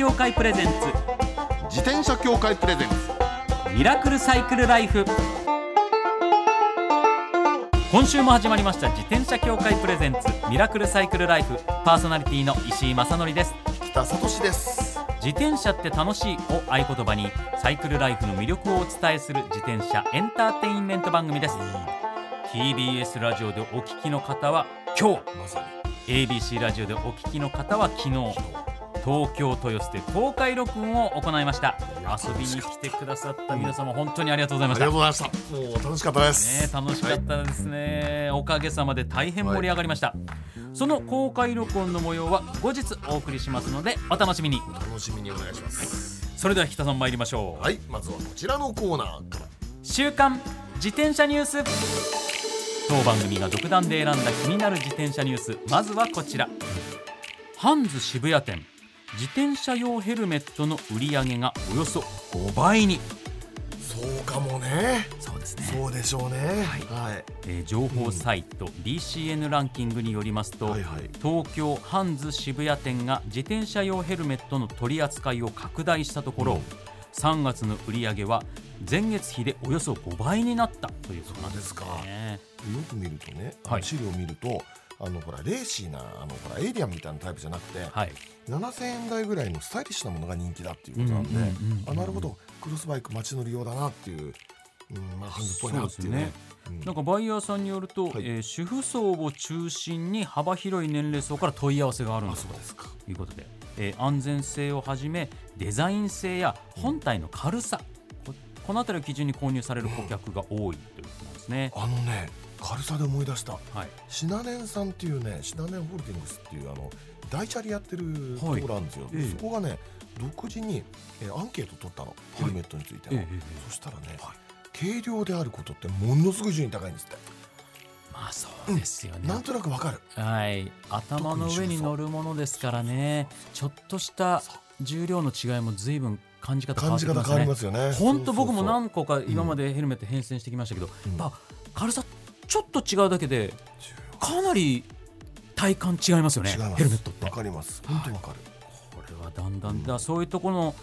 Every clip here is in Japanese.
協会プレゼンツ。自転車協会プレゼンツ。ミラクルサイクルライフ。今週も始まりました。自転車協会プレゼンツ。ミラクルサイクルライフ。パーソナリティの石井正則です。北聡です。自転車って楽しいを合言葉にサイクルライフの魅力をお伝えする自転車エンターテインメント番組です。TBS ラジオでお聞きの方は今日。まさ ABC ラジオでお聞きの方は昨日東京豊洲で公開録音を行いました。遊びに来てくださった皆様本当にありがとうございました。にありがとうございました。もう楽しかったです、ね、楽しかったですね、おかげさまで大変盛り上がりました、その公開録音の模様は後日お送りしますのでお楽しみに。楽しみにお願いします。それでは北さん参りましょう、はいまずはこちらのコーナーから。週刊自転車ニュース。当番組が独断で選んだ気になる自転車ニュース。まずはこちら。ハンズ渋谷店自転車用ヘルメットの売り上げがおよそ5倍に。そうかもね。そうですそうでしょうね。はい、えー情報サイト、DCN ランキングによりますと、はいはい。東京ハンズ渋谷店が自転車用ヘルメットの取り扱いを拡大したところ、3月の売り上げは前月比でおよそ5倍になったということなんですそうですね。よく見るとね、はい。資料を見るとあのほらレーシーなあのほらエイリアンみたいなタイプじゃなくて、はい、7000円台ぐらいのスタイリッシュなものが人気だっていうことなんで、うんうんうんうん。あなるほど。クロスバイク街乗り用だなっていう、うん、まあハンズっぽいなっていうね。うん。なんかバイヤーさんによると、はい。えー主婦層を中心に幅広い年齢層から問い合わせがあるんだあとそうですか。いうことで、えー安全性をはじめデザイン性や本体の軽さ、ここの辺りを基準に購入される顧客が多いということなんですね。あのね軽さで思い出した。はい、シナネンさんっていうねシナネンホールディングスっていうあの大チャリやってるとこはいろあるんですよ、ええ。そこがね独自に、えーアンケート取ったの、ヘルメットについての、ええええそしたらね、軽量であることってものすごい順位高いんですって、まあそうですよね。なんとなくわかる。はい、頭の上に乗るものですからね、ちょっとした重量の違いも随分感じ方変わ感じ方変わりってきますねま。すよね本当僕も何個か今までヘルメット変遷してきましたけど、うん。軽さちょっと違うだけでかなり体感違いますよね。ヘルメットって。わかります。本当にわかる、これはだんだんだ。そういうところの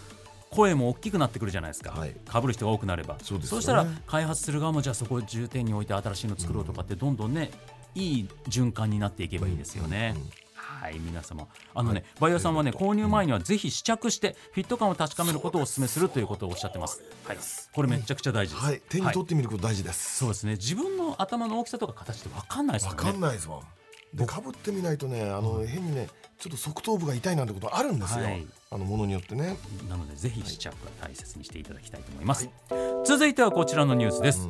声も大きくなってくるじゃないですか、はい。被る人が多くなれば。そうですよね。したら開発する側もじゃあそこを重点に置いて新しいの作ろうとかってどんどんねいい循環になっていけばいいですよね。うんうんはい皆様。あのね、はい。バイヤーさんはね購入前にはぜひ試着してフィット感を確かめることをお勧めするということをおっしゃってます。はい、これめちゃくちゃ大事です。はい。手にはい。取ってみること大事です、そうですね。自分の頭の大きさとか形って分かんないですわからねかんないですもんでかぶってみないとねあの変にねちょっと側頭部が痛いなんてことあるんですよ、はい。あのものによってね。なのでぜひ試着は大切にしていただきたいと思います、続いてはこちらのニュースです、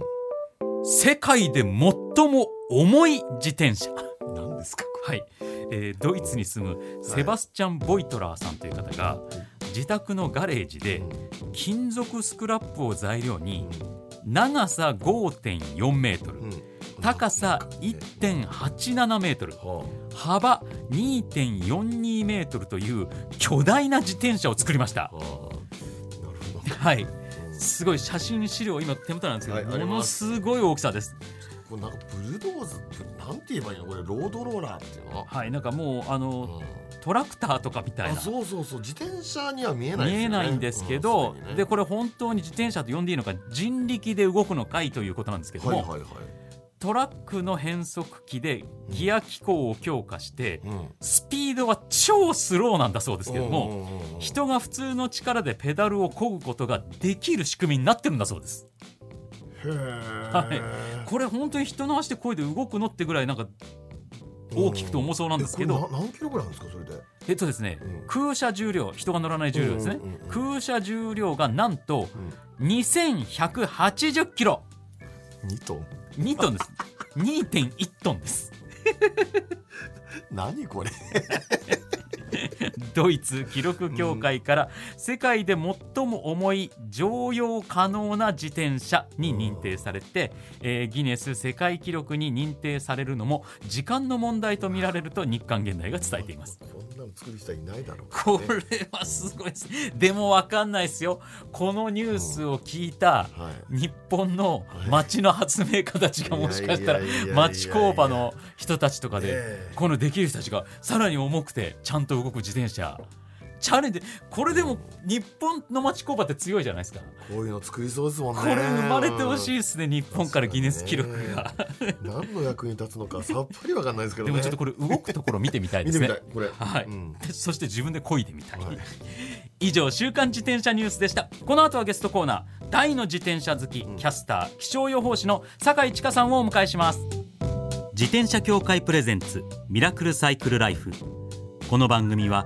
世界で最も重い自転車。何ですかはい、えードイツに住むセバスチャン・ボイトラーさんという方が自宅のガレージで金属スクラップを材料に長さ5.4メートル、うん。高さ1.87メートル。は幅2.42メートルという巨大な自転車を作りました。あ、はい。すごい写真資料今手元なんですけど、はいものすごい大きさです。これなんかブルドーズってなんて言えばいいの？これロードローラーっていうの、はいなんかもうあのうんトラクターとかみたいあなそうそうそう。自転車には見えない見えないんですけど、うんね。でこれ本当に自転車と呼んでいいのか人力で動くのかいということなんですけども、はいはいはい。トラックの変速機でギア機構を強化して、うん。スピードは超スローなんだそうですけども、うん人が普通の力でペダルを漕ぐことができる仕組みになってるんだそうです。へー。これ本当に人の足で漕いで動くのってぐらいなんか大きくて重そうなんですけど、何キロぐらいなんですかそれで？えっとですね、うん。空車重量人が乗らない重量ですね、空車重量がなんと2180キロ。2トン？2トンです。2.1トンです。何これ？ドイツ記録協会から世界で最も重い乗用可能な自転車に認定されて、えーギネス世界記録に認定されるのも時間の問題と見られると日刊現代が伝えています。こんなの作る人はいないだろう。これはすごいです。でも分かんないですよ。このニュースを聞いたはい。日本の町の発明家たちがもしかしたら町工場の人たちとかでええ。このできる人たちがさらに重くてちゃんと動く自転車チャレンジこれでも日本の町工場って強いじゃないですか。こういうの作りそうですもんね。これ生まれてほしいいですね日本からギネス記録が、何の役に立つのかさっぱりわかんないですけどね。でもちょっとこれ動くところ見てみたいで見てみすねたいこれ。はい、うん。そして自分で漕いでみたい、はい。以上週刊自転車ニュースでした。この後はゲストコーナー。大の自転車好き、キャスター気象予報士の酒井千佳さんをお迎えします。自転車協会プレゼンツミラクルサイクルライフ。この番組は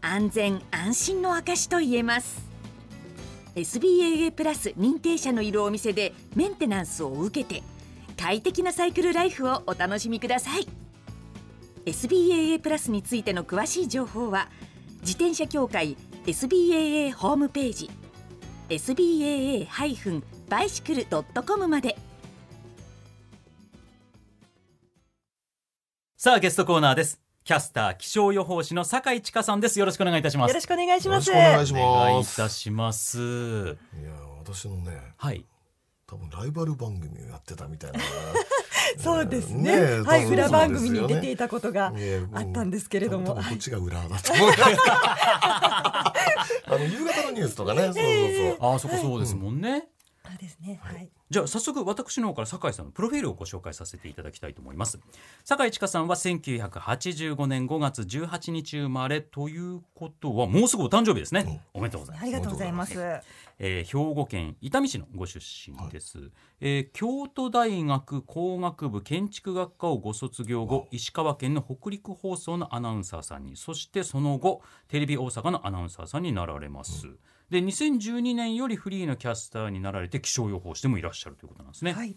安全安心の証と言えます。SBAA プラス認定者のいるお店でメンテナンスを受けて快適なサイクルライフをお楽しみください。SBAA プラスについての詳しい情報は自転車協会 SBAA ホームページ SBAA-bicycle.com まで。さあゲストコーナーです。キャスター気象予報士の酒井千佳さんです。よろしくお願いいたします。よろしくお願いしよろます。しくお願いしお願いいますたします。いや私のねはい。多分ライバル番組をやってたみたいな。そうですね。ねえはい、多分裏番組に出ていたことがねあったんですけれども、こっちが裏だと思いますあの夕方のニュースとかね。そうそうそう。ああそこそうですもんね、そうですね。はい。じゃあ早速私の方から酒井さんのプロフィールをご紹介させていただきたいと思います。酒井千佳さんは1985年5月18日生まれということはもうすぐお誕生日ですね、おめでとうございます。ありがとうございます。えー兵庫県伊丹市のご出身です、えー京都大学工学部建築学科をご卒業後石川県の北陸放送のアナウンサーさんにそしてその後テレビ大阪のアナウンサーさんになられます、で2012年よりフリーのキャスターになられて気象予報士でもいらっしゃるということなんですね、はい。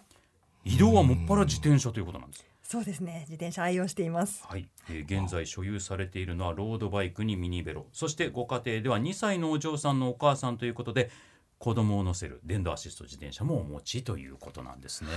移動はもっぱら自転車ということなんです。そうですね。自転車愛用しています。はい、えー現在所有されているのはロードバイクにミニベロ。そしてご家庭では2歳のお嬢さんのお母さんということで子供を乗せる電動アシスト自転車もお持ちということなんですね、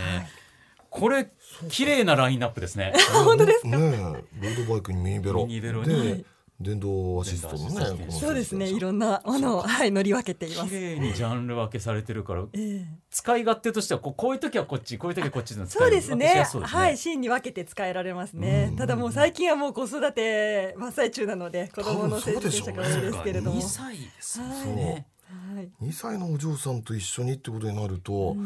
これ綺麗なラインナップですね。本当ですねえ。ロードバイクにミニベロ。ミニベロに。で電動アシストのねそうですね。いろんなものをはい乗り分けていま綺す。麗にジャンル分けされてるからええ。使い勝手としてはこうこういう時はこっちこういう時はこっちの使そうですね。やすそうですね。はい、シーンに分けて使えられますね。ただもう最近はもう子育て真っ最中なので、子供の成自転車が多いですけれども。2歳ですね。はい。2歳のお嬢さんと一緒にってことになると、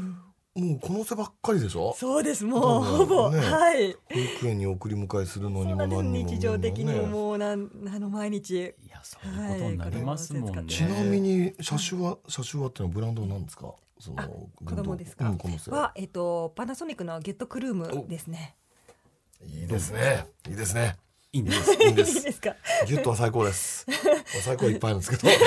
もうこの背ばっかりでしょ？そうです。もうほぼ、ねはい。保育園に送り迎えするのにも何にも日常的にもね。もうなんあの毎日。いやそういうことになりますもんね、はいちなみに車種は車種はっていうのはブランドなんですか？その子供ですか、うん、この背はえっ、とパナソニックのゲットクルームですね。いいですね。いいですね。いいんですいいんでいいすですか？ギュッとは最高です。最高はいっぱいあるんですけど。す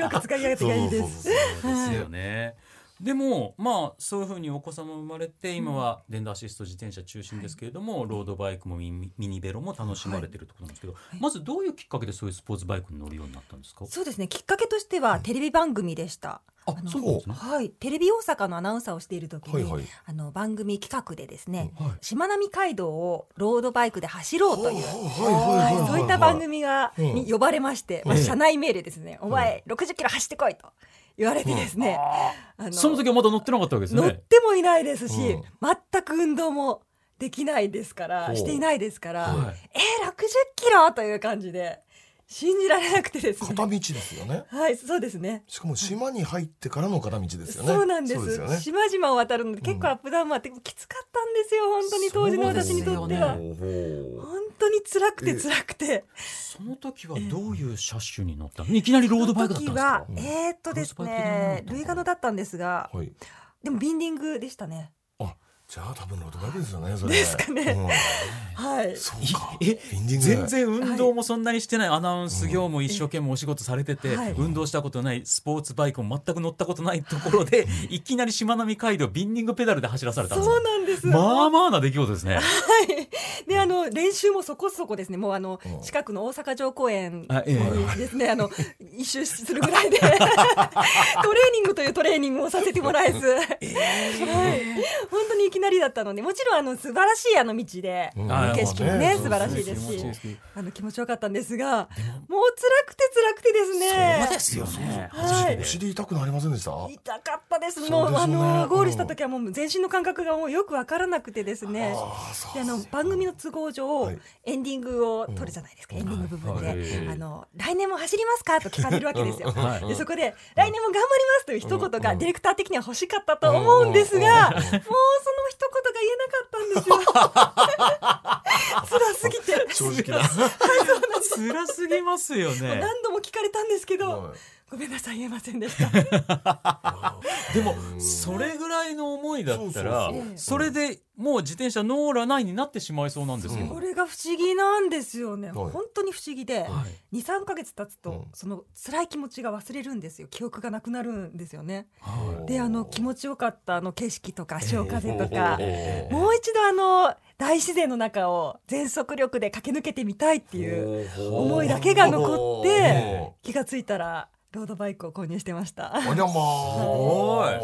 ごく使い勝手がいいでそうす。そうそうそう。ですよね。でもまあそういうふうにお子様生まれて今は電動アシスト自転車中心ですけれども、ロードバイクもミニベロも楽しまれてるってことなんですけど、まずどういうきっかけでそういうスポーツバイクに乗るようになったんですか？そうですね。きっかけとしてはテレビ番組でした。あのそうね。はい、テレビ大阪のアナウンサーをしている時に、はいはい。あの番組企画でですね、はい。しまなみ海道をロードバイクで走ろうという、はい。はい。はい。はい。はい。はい。そういった番組が、うんに呼ばれまして、まあ、ええ。社内命令ですね、お前60キロ走ってこいと言われてですね、あのその時はまだ乗ってなかったわけですね。乗ってもいないですし、うん。全く運動もできないですからしていないですから、はい。えー、60キロ？という感じで信じられなくてですね。片道ですよね。はいそうですね。しかも島に入ってからの片道ですよね。そうなんです。そうですよね。島々を渡るので結構アップダウンもあってきつかったんですよ。本当に当時の私にとっては、そうほうほう。本当に辛くて辛くて。その時はどういう車種に乗ったの？いきなりロードバイクだったんですか？その時はえー、っとですねったのか。なルイガノだったんですがはい。でもビンディングでしたね。あじゃあ多分ロードバイクですよねそれ。ですかね。はい。うんそうか。え全然運動もそんなにしてない、アナウンス業務一生懸命お仕事されてて、はい。運動したことないスポーツバイクも全く乗ったことないところでい。きなりしまなみ海道ビンディングペダルで走らされたんですそうかなんです。まあまあな出来事ですね。はい。で、あの練習もそこそこですね。もうあのうん。近くの大阪城公園あええ。にですね、あの一周するぐらいで。トレーニングというトレーニングをさせてもらえず、はい。本当にいきなりだったので、もちろんあの素晴らしいあの道で、うん。あ景色もまあね。素晴らしいですしねあの気持ちよかったんですが、も。う辛くて辛くてですね。そうですよね。はい。お尻痛くなりませんでした？痛かったです。もうねのゴールした時はもう全身の感覚がもうよくわからなくてですね。あの番組の都合上、はい。エンディングを撮るじゃないですか、エンディング部分で、はい。あの来年も走りますかと聞かれるわけですよ。はい。でそこで来年も頑張りますという一言がディレクター的には欲しかったと思うんですが、もうその一言が言えなかったんですよ。辛すぎて。正直な。辛すぎますよね。何度も聞かれたんですけど、はいごめんなさい言えませんでした。でもそれぐらいの思いだったらそれでもう自転車ノーラないになってしまいそうなんですけど。これが不思議なんですよね。はい。本当に不思議で、はい。二三ヶ月経つと、うん。その辛い気持ちが忘れるんですよ。記憶がなくなるんですよね。はい。であの気持ちよかったあの景色とか潮風とか、えもう一度あの大自然の中を全速力で駆け抜けてみたいっていう思いだけが残って気がついたらロードバイクを購入してました。ありゃまあごい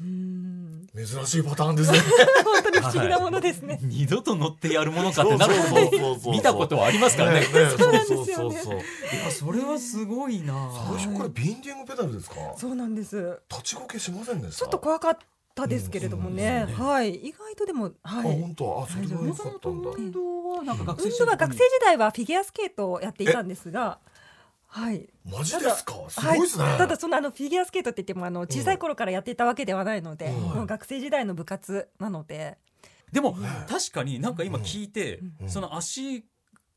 うん。珍しいパターンですね。本当に不思議なものですね。二度と乗ってやるものかってなるほど見たことはありますからね。ねそうなんそうですよね。そうそうそういやそれはすごいな。最初からビンディングペダルですか？そうなんです。立ちこけしませんでした？ちょっと怖かったですけれどもね。うんはい、意外とでもあはい。本当？あそれが良かったんだ。運動はなんか学運動は学生時代はフィギュアスケートをやっていたんですが、はい。マジですか？すはいごいですね。ただそのあのフィギュアスケートって言ってもあの小さい頃からやっていたわけではないので、うん。学生時代の部活なので、でも確かになんか今聞いて、うん。その足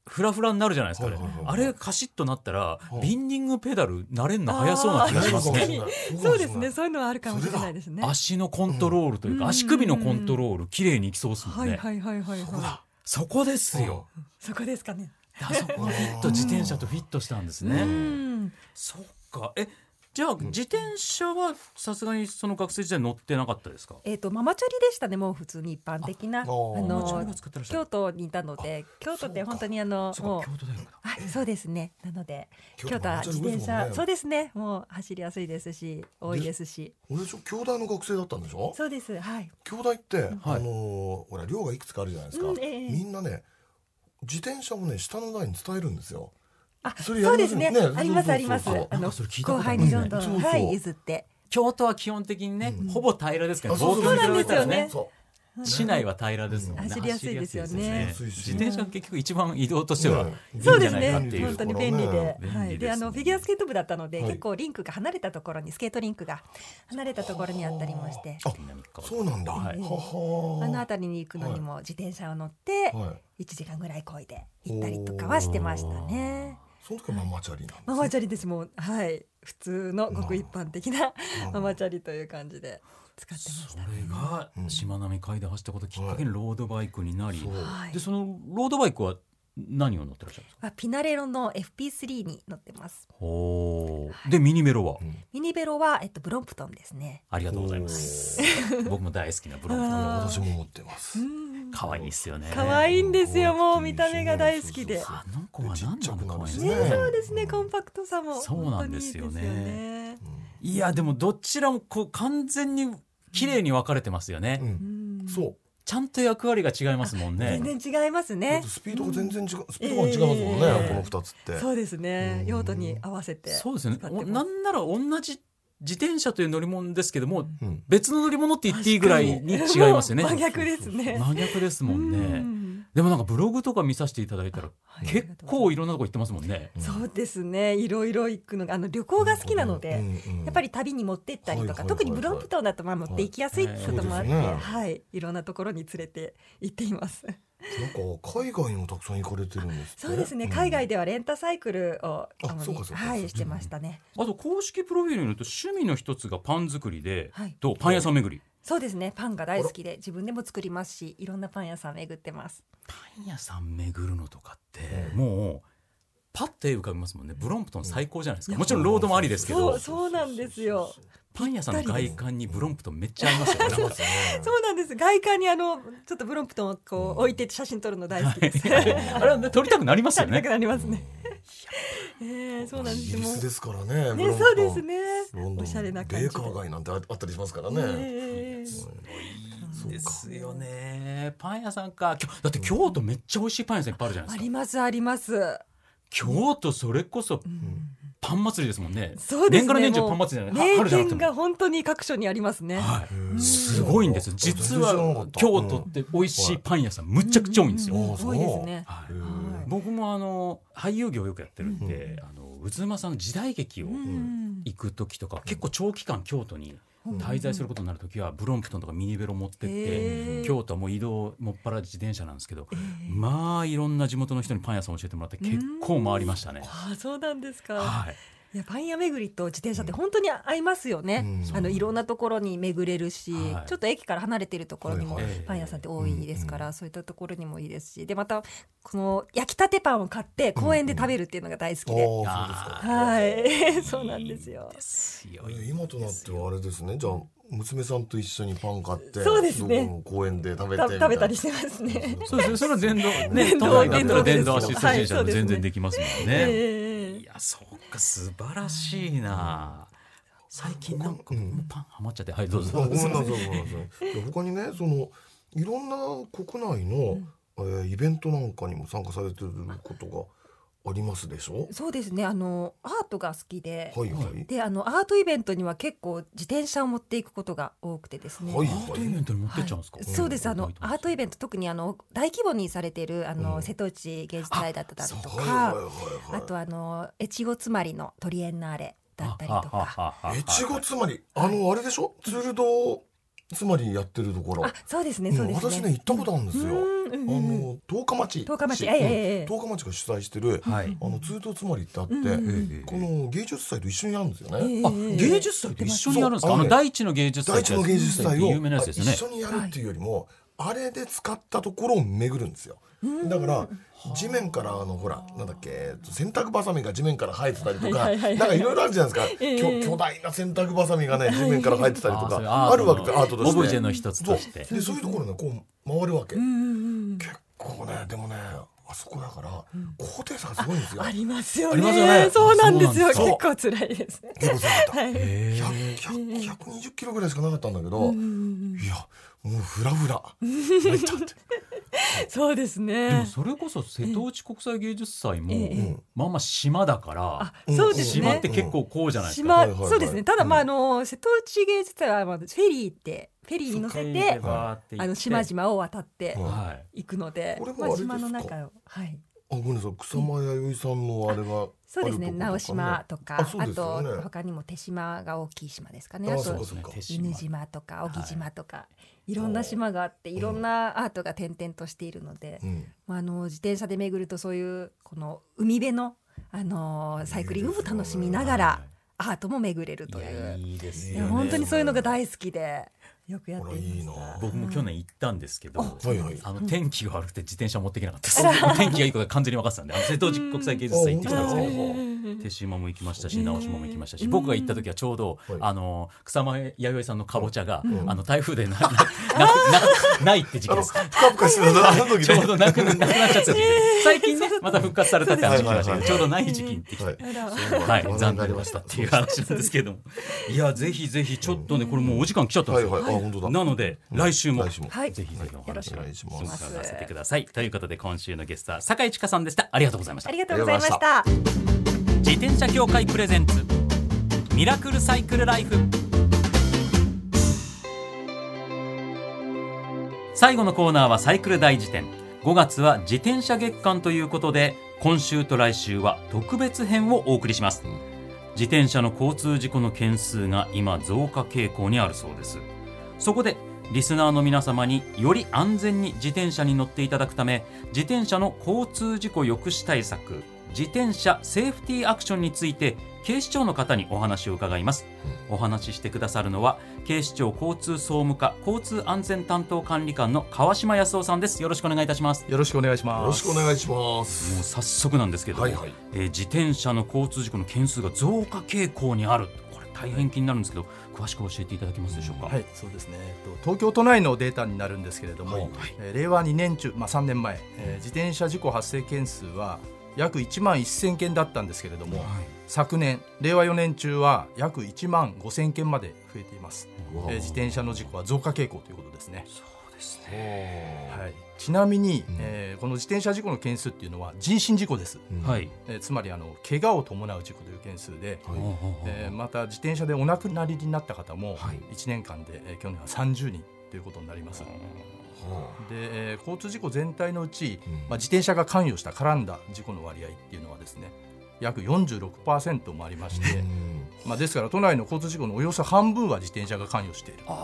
フラフラになるじゃないですか、はいはいはいあれカシッとなったら、うん。ビンディングペダル慣れんの早そうな気がしますね。あー確かに。そうですね。そういうのはあるかもしれないですね。足のコントロールというか、うん。足首のコントロール綺麗にいきそうですもんね、はいはいはいはいはそうだ。そこですよ、そこですかね。あそこがフィット自転車とフィットしたんですね、うん。そっか。えじゃあ自転車はさすがにその学生時代乗ってなかったですか？えっ、とママチャリでしたね。もう普通に一般的な。あの京都にいたので、京都って本当にあのそうもう。か京都大学だはい、そうですね。なので、京都は自転車、そうですね。もう走りやすいですし、多いですし。俺ちょ兄弟の学生だったんでしょ？そうです。はい。兄弟って、はい。あのーほら寮がいくつかあるじゃないですか、うんええ。みんなね自転車をね下の代に伝えるんですよ。あ、それやりますそうですね。ねありますあります。後輩にどんどん、はい譲って。京都は基本的にね、うん。ほぼ平らですからあそうそう東京に比べたらね。そ市内は平らですもんね、走りやすいですよね。自転車が結局一番移動としては、ねいいんそうですねじゃないかっていう本当に便利で、はい、であのフィギュアスケート部だったので、はい結構リンクが離れたところにスケートリンクが離れたところにあったりもして。そうなんだ、はい。あの辺りに行くのにも自転車を乗ってはい。1時間ぐらい漕いで行ったりとかはしてましたね。その時はママチャリなんです、ね、ママチャリですもん。はい。普通のごく一般的なうん。ママチャリという感じで使ってましそた。れがしまなみ海で走ったことをきっかけにロードバイクになり、そう。はい。でそのロードバイクは何を乗ってらっしゃるんですか？あピナレロの FP3 に乗ってます。ほう。でミニメロは、うん。ミニベロはえっとブロンプトンですね。ありがとうございます。僕も大好きなブロンあー 私も持ってます。可愛いですよね。可愛いんですよもう見た目が大好きで。そうそうあの子は何なの可愛いね。ね、そうですね、コンパクトさも。そうなんですよね。本当にいやでもどちらもこう完全に綺麗に分かれてますよね、うん。うん。そう。ちゃんと役割が違いますもんね。全然違いますね。スピードが全然違う、スピードが違いますもんね、ええこの二つって。そうですね。う。ん。用途に合わせて。そうですよねなんなら同じ自転車という乗り物ですけどもうん。別の乗り物って言っていいぐらいに違いますよね。真逆ですね。真逆ですもんね。うん。でもなんかブログとか見させていただいたら、はい結構いろんなとこ行ってますもんね。そうですね。いろいろ行くのがあの旅行が好きなので、うんうんやっぱり旅に持ってったりとか、はいはいはい。はい特にブロンプトンだとまあ持って行きやすいってこともあって、はい、いろんなところに連れて行っています。なんか海外にもたくさん行かれてるんですそうですね、ん。海外ではレンタサイクルを主にはいしてましたね。あと公式プロフィールによると趣味の一つがパン作りで、はい。とパン屋さん巡り。そうですね、パンが大好きで自分でも作りますし、いろんなパン屋さん巡ってます。パン屋さん巡るのとかって、もうパッと絵浮かびますもんね。ブロンプトン最高じゃないですか。もちろんロードもありですけどそう、そうなんですよ。パン屋さんの外観にブロンプトンめっちゃ合いますよね。そうですねそうなんです。外観にあのちょっとブロンプトンをこう置いて写真撮るの大好きです。あれは撮りたくなりますよねなく。なりますね。ええそうなんですイギリスですからねブね、ロンプトンそうですねロン。ドンおしゃれな感じで。ベーカー街なんてああったりしますからね、ええそうかですよね。パン屋さんか。きょだって京都めっちゃ美味しいパン屋さんいっぱいあるじゃないですか。ありますあります。京都それこそパン祭りですもんね。そうですね。年がら年中パン祭りじゃない。名店が本当に各所にありますね。はい。すごいんですよ。実は京都って美味しいパン屋さんむちゃくちゃ多いんですよ。うんうん多いですね。はい僕もあの俳優業よくやってるんで、あの渦間さんの時代劇をうん行く時とか、結構長期間京都に滞在することになる時はブロンプトンとかミニベロ持ってって、京都はもう移動もっぱら自転車なんですけど、まあいろんな地元の人にパン屋さん教えてもらって結構回りましたね。ああそうなんですか。はい。いやパン屋巡りと自転車って本当に合いますよね。うん。あのいろんなところに巡れるし、はい。ちょっと駅から離れているところにもはいはい。パン屋さんって多いですから、そういったところにもいいですし、でまたこの焼きたてパンを買って公園で食べるっていうのが大好きで、ああはい、そうなんですよ。今となってはあれですね。じゃあ娘さんと一緒にパン買ってそうですね。公園で食べて食べたりしてますね。そうですね。それは 電動ね、電動都内だったら電電動全然できますもんね。ええいや、そうか、素晴らしいな。最近なんか僕もパンハマっちゃって、はい、どうあぞ。ごめんなさいごめんなさい。で他にねそのいろんな国内の、えーイベントなんかにも参加されてることがありますでしょ？そうですね。あのアートが好きで、はいはい。であのアートイベントには結構自転車を持っていくことが多くてですね。はいアートイベントに持ってっちゃうんですか？はい。そうです。あのアートイベント特にあの大規模にされているあの、うん。瀬戸内芸術祭だったりとはいはいかはいはい。あとあの越後妻有のトリエンナーレだったりとか。越後つまり？あのあれでしょ？ツールドつまりやってるところ。あそうですねうんそうですね、私ね行ったことあるんですよ。あの十日町十日町市ええ十日町が主催してるはい。あのツールドつまりってあってこの芸術祭と一緒にやるんですよね。あ、ええ芸術祭と一緒にやるんですか？あの大地の芸術祭。第一の芸術祭を有名なやつですよね。一。緒にやるっていうよりも、あれで使ったところを巡るんですよ。だから地面からあのほらなんだっけ洗濯ばさみが地面から生えてたりとかなんかいろいろあるじゃないですか、ええ。きょ巨大な洗濯ばさみがね地面から生えてたりとかあるわけでアートとして。オブジェの一つとして。そう。でそういうところねこう回るわけ、結構ねでもねあそこだから高低差がすごいんですよ。ありますよあね。そうなんですよ。結構辛いです。ね結構すごかった。はいへ100 100 120キロぐらいしかなかったんだけど、うんうんうんいやもうフラフラ そうですでもねそれこそ瀬戸内国際芸術祭もえええまあまあ島だからあそうですね。島って結構こうじゃないですか。島、はいはいはい。そうですね。ただまああの瀬戸内芸術祭はまあフェリーってフェリーに乗せて。あの島々を渡って。行くのでこれもまあ島の中をはい。あごめんなさい草間彌生さんのあれがそうですね。あるとこ直島とかあそうですよね。と他にも手島が大きい島ですかね。ああと犬島とか小木島とか、い、ろんな島があっていろんなアートが点々としているので、うん。まあ、あの自転車で巡るとそういうこの海辺の、あのーサイクリングも楽しみながらアートも巡れるという。いいですね。や本当にそういうのが大好きでよくやっていいま。僕も去年行ったんですけど、はいはい。あの天気が悪くて自転車持っていけなかったです。天気がいいことが完全に分かってたんで、瀬戸内国際芸術祭行ってきたんですけど。うん。手島も行きましたし直島も行きましたし僕が行った時はちょうど、はい。あの草間彌生さんのかぼちゃが、ん。あの台風でなな ななないって時期です。ふかふかしてたあの時ね。ちょうどなくななくなっちゃった時期で。最近ねまた復活されたって話聞きましたけどちょうどない時期に行ってきて。はい。残念になりましでしたたっていう話なんですけども。い。やぜひぜひちょっとねこれもうお時間来ちゃったんですよ、はいはい。あ本当だ。なので来週も来週も。はい。ぜひぜひおよろしく話をお願いします。伺わせてください。ということで今週のゲストは酒井千佳さんでした。ありがとうございました。ありがとうございました。自転車協会プレゼンツ。ミラクルサイクルライフ。最後のコーナーはサイクル大辞典。5月は自転車月間ということで今週と来週は特別編をお送りします、自転車の交通事故の件数が今増加傾向にあるそうです。そこでリスナーの皆様により安全に自転車に乗っていただくため自転車の交通事故抑止対策自転車セーフティーアクションについて警視庁の方にお話を伺います、お話ししてくださるのは警視庁交通総務課交通安全担当管理官の川島康夫さんです。よろしくお願いいたします。よろしくお願いしよろます。しくお願いします。もう早速なんですけど、はいはい。えー自転車の交通事故の件数が増加傾向にある。これ大変気になるんですけど詳しく教えていただけますでしょうか、はい、そうですね。えっと東京都内のデータになるんですけれども、はい。えー令和2年中、まあ3年前、えー自転車事故発生件数は約1万1000件だったんですけれども、昨年令和4年中は約1万5000件まで増えています。えー自転車の事故は増加傾向ということですね。そうですねはい。ちなみに、うんえーこの自転車事故の件数っていうのは人身事故です。うんはい、えーつまりあの怪我を伴う事故という件数で、はいえーまた自転車でお亡くなりになった方もはい1年間で、えー去年は30人ということになります。で、はえー交通事故全体のうち、うん。まあ、自転車が関与した絡んだ事故の割合っていうのはですね約46%もありまして、あうん。まあ、ですから都内の交通事故のおよそ半分は自転車が関与している、ま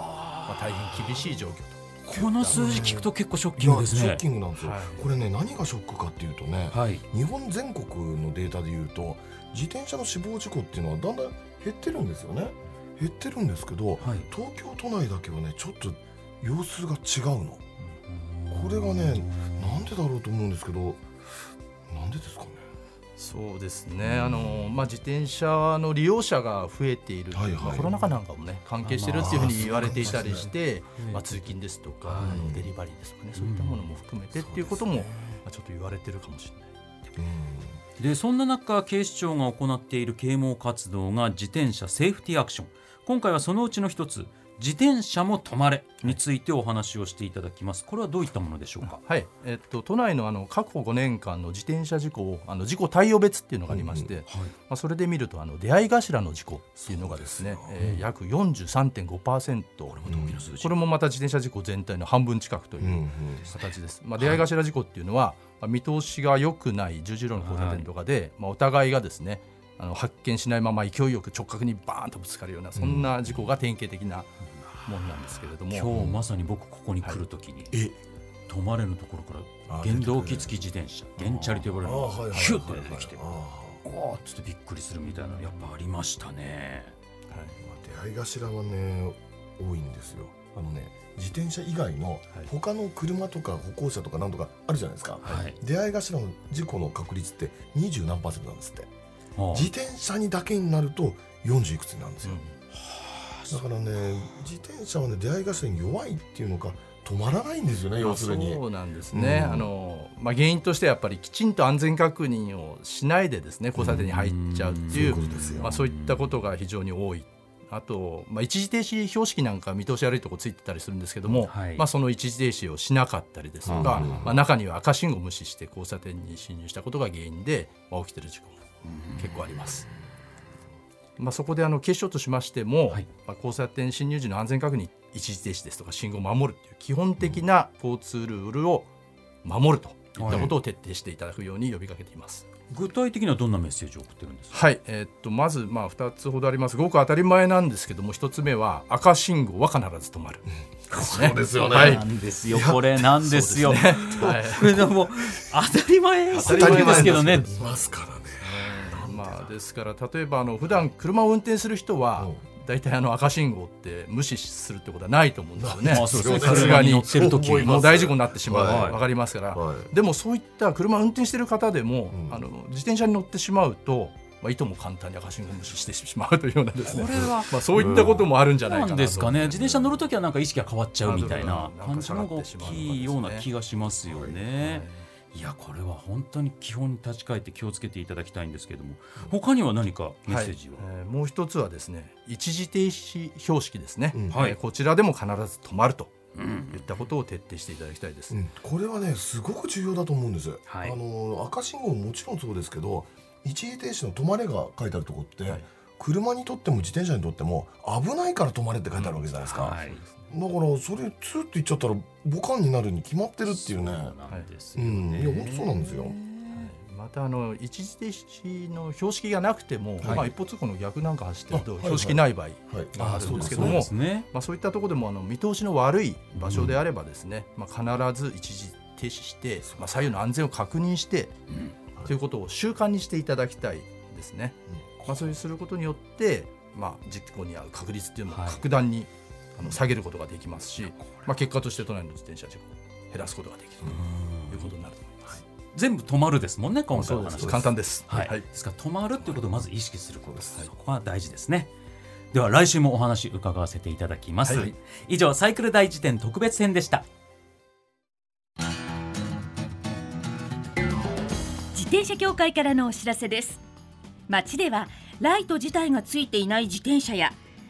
あ、大変厳しい状況と。この数字聞くと結構ショッキいやショッングですねキングなんですよ、はい。これね何がショックかっていうとね、はい。日本全国のデータでいうと自転車の死亡事故っていうのはだんだん減ってるんですよね。減ってるんですけどはい。東京都内だけはねちょっと様子が違うのこれがねなんでだろうと思うんですけどなんでですかね？そうですね、あのまあ、自転車の利用者が増えている、はいはい。まあコロナ禍なんかもね関係してるっていうふうに言われていたりして、まあまあ、通勤ですとか、はい。あのデリバリーですとかね。そういったものも含めてっていうことも、まあ、ちょっと言われてるかもしれない。うんでそんな中警視庁が行っている啓蒙活動が自転車セーフティーアクション。今回はそのうちの一つ自転車も止まれについてお話をしていただきます。これはどういったものでしょうか？はい。えっと、都内のあの過去5年間の自転車事故をあの事故対応別っていうのがありまして、うんまあ、それで見るとあの出会い頭の事故っていうのがですねすよえー約43.5%これ大きな数字。これもまた自転車事故全体の半分近くといううんうん。形です。まあ、出会い頭事故っていうのは、まあ見通しが良くない十字路の交差点とかで、まあ、お互いがですねあの発見しないまま勢いよく直角にバーンとぶつかるようなそんな事故が典型的なものなんですけれども、今日まさに僕ここに来るときに、え？止まれのところからあ原動機付き自転車原チャリと呼ばれるのがあーはいはいはいヒュッと出てきておーっつってびっくりするみたいなのやっぱありましたね。まあ出会い頭はね多いんですよ。あのね自転車以外のはい。他の車とか歩行者とかなんとかあるじゃないですか、はい。出会い頭の事故の確率って20何パーセントなんですって。はあ自転車にだけになると40いくつになるんですよ、うん。だからね自転車はね出会い頭に弱いっていうのか止まらないんですよね要するに。そうなんですね、うん。あのまあ、原因としてはやっぱりきちんと安全確認をしないでですね交差点に入っちゃうっていう,、そういうことですよ。まあ、そういったことが非常に多い。あと、まあ、一時停止標識なんか見通し悪いとこついてたりするんですけども、はい。まあ、その一時停止をしなかったりですとか、うん。まあ、中には赤信号を無視して交差点に進入したことが原因で、まあ、起きてる事故も結構あります。まあ、そこであの警視庁としましても、はい。まあ、交差点進入時の安全確認一時停止ですとか信号を守るという基本的な交通ルールを守るといったことを徹底していただくように呼びかけています。具体的にはどんなメッセージを送ってるんですか？はい、えーっとまずまあ2つほどあります。ごく当たり前なんですけども1つ目は赤信号は必ず止まる、そうですよね、はい。なんですよ。これなんですよ。ね。はい。これでも当たり前すぎるんですけどね。いますからですから例えばあの普段車を運転する人はうん。大体あの赤信号って無視するってことはないと思うんですよね。さすがに。車に乗ってる時そう思いますもう大事故になってしまう。はい。わかりますから、はい。でもそういった車を運転している方でも、うん。あの自転車に乗ってしまうと、まあ、いとも簡単に赤信号を無視してしまうというようなですね。これは。まあ、そういったこともあるんじゃないかななとんですかね。自転車乗るときはなんか意識が変わっちゃうみたいなうん。感じの方が大きいような気がしますよね。いやこれは本当に基本に立ち返って気をつけていただきたいんですけども他には何かメッセージは、はいえーもう一つはですね一時停止標識ですね、うん。えーはい。こちらでも必ず止まるとうん。いったことを徹底していただきたいです。うん、これはねすごく重要だと思うんです、はい。あの赤信号ももちろんそうですけど一時停止の止まれが書いてあるところって、はい。車にとっても自転車にとっても危ないから止まれって書いてあるわけじゃないですか、はいだからそれツーって言っちゃったらボカンになるに決まってるっていうね。そうなんですよね。ん。いや本当そうなんですよ。またあの一時停止の標識がなくても、はい。まあ、一方通行の逆なんか走ってると標識ない場合、はい。があるんですけどもそういったところでもあの見通しの悪い場所であればですね、まあ、必ず一時停止して、まあ、左右の安全を確認して、ということを習慣にしていただきたいですね。まあ、そういうすることによって、まあ、事故に遭う確率っていうのもはい。格段に、あの下げることができますし、まあ、結果として都内の自転車事故を減らすことができるということになると思います。全部止まるですもんね今回の話。簡単です。はい、はい。ですから止まるっていうことをまず意識することです、そこは大事ですね。では来週もお話伺わせていただきます、はい。以上サイクル大辞典特別編でした。自転車協会からのお知らせです。街ではライト自体がついていない自転車や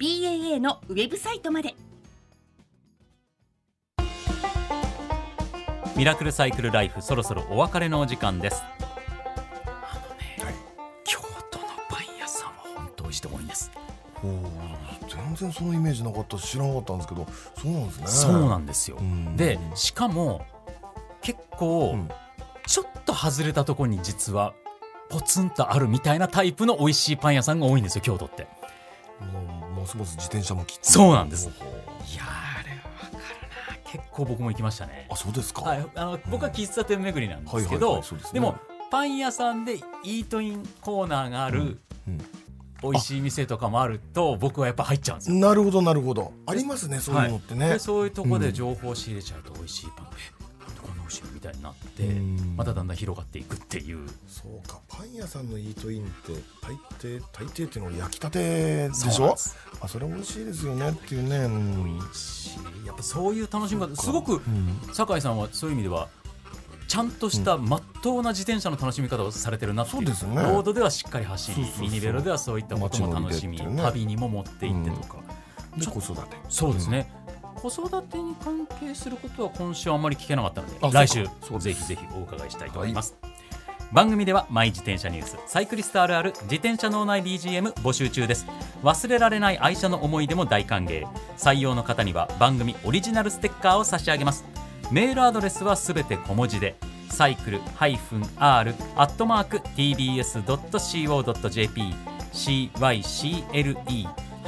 BAA のウェブサイトまで。ミラクルサイクルライフそろそろお別れのお時間です。あのね、京都のパン屋さんは本当美味しいとこ多いんです。全然そのイメージなかったし知らなかったんですけどそうなんですね。そうなんですよ、うん。でしかも結構、うん。ちょっと外れたところに実はポツンとあるみたいなタイプの美味しいパン屋さんが多いんですよ京都って。もうますます自転車もきそうなんですいやーあれわかるな結構僕も行きましたねあそうですか、はい、あの僕は喫茶店巡りなんですけどでもパン屋さんでイートインコーナーがあるうん美味しい店とかもあると僕はやっぱ入っちゃうんですよ。なるほどなるほどありますねそういうのってね、でそういうとこで情報を仕入れちゃうと美味しいパン、えなんしいのみたいになってうん。まただんだん広がっていくっていう。そうか。パン屋さんのイートインって大抵大抵っていうのは焼きたてでしょ？あそれ美味しいですよねっていうね。うんしやっぱそういう楽しみ方。すごくうん。酒井さんはそういう意味ではちゃんとしたまっとうな自転車の楽しみ方をされてるなっていう。そうですね。ロードではしっかり走りそうそうそう。ミニベロではそういったことも楽しみ、ね。旅にも持って行ってとか、で子育て。そうですね、子育てに関係することは今週はあんまり聞けなかったのであ来週ぜひぜひお伺いしたいと思います、番組ではマイ自転車ニュースサイクリストあるある自転車脳内 BGM 募集中です。忘れられない愛車の思い出も大歓迎。採用の方には番組オリジナルステッカーを差し上げます。メールアドレスはすべて小文字でサイクル -r アットマーク tbs.co.jp cycle